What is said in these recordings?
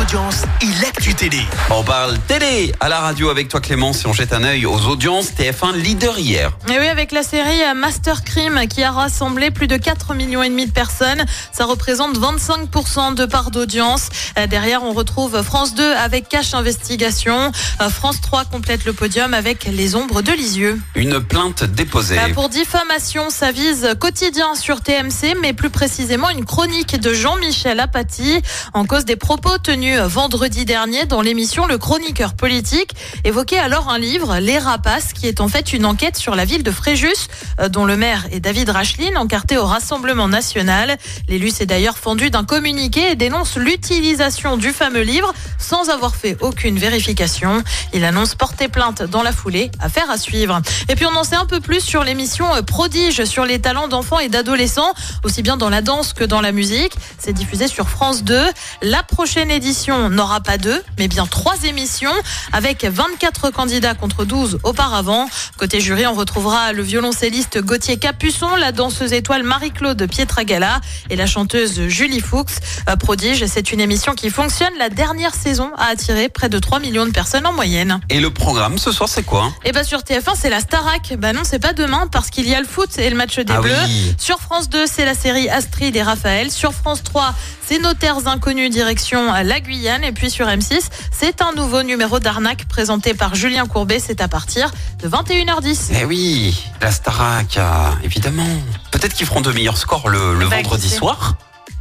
audiences et l'actu télé. On parle télé à la radio avec toi Clément si on jette un œil aux audiences TF1 leader hier. Et oui, avec la série Master Crime qui a rassemblé plus de 4 millions et demi de personnes, ça représente 25% de part d'audience. Euh, Derrière, on retrouve France 2 avec Cache Investigation. Euh, France 3 complète le podium avec Les Ombres de Lisieux. Une plainte déposée. Bah, Pour diffamation, ça vise quotidien sur TMC, mais plus précisément une chronique de Jean-Michel Apathy en cause des propos tenus vendredi dernier dans l'émission Le Chroniqueur politique évoquait alors un livre, Les Rapaces, qui est en fait une enquête sur la ville de Fréjus, euh, dont le maire est David Racheline, encarté au Rassemblement national. L'élu s'est d'ailleurs fendu d'un communiqué et dénonce l'utilisation du fameux livre sans avoir fait aucune vérification. Il annonce porter plainte dans la foulée, affaire à suivre. Et puis on en sait un peu plus sur l'émission euh, Prodige sur les talents d'enfants et d'adolescents, aussi bien dans la danse que dans la musique. C'est diffusé sur France 2. La prochaine édition n'aura pas deux, mais bien trois émissions avec 24 candidats contre 12 auparavant. Côté jury, on retrouvera le violoncelliste Gauthier Capuçon, la danseuse étoile Marie-Claude Pietragala et la chanteuse Julie Fuchs. Euh, Prodige, c'est une émission qui fonctionne. La dernière saison a attiré près de 3 millions de personnes en moyenne. Et le programme ce soir c'est quoi? Et bah sur TF1, c'est la Starac. Bah non, c'est pas demain parce qu'il y a le foot et le match des Ah Bleus. oui. Sur France 2, c'est la série Astrid et Raphaël. Sur France 3, c'est Notaires Inconnus direction la Guyane. Et puis sur M6, c'est un nouveau numéro d'arnaque présenté par Julien Courbet. C'est à partir de 21h10. Eh oui, la Starac, euh, évidemment. Peut-être qu'ils feront de meilleurs scores le, le Bah, vendredi soir.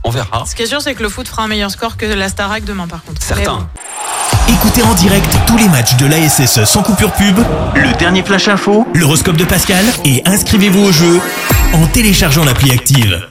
On verra. Ce qui est sûr, c'est que le foot fera un meilleur score que la Starac demain, par contre. Certains. Écoutez en direct tous les matchs de l'ASSE sans coupure pub, le dernier flash info, l'horoscope de Pascal et inscrivez-vous au jeu en téléchargeant l'appli active.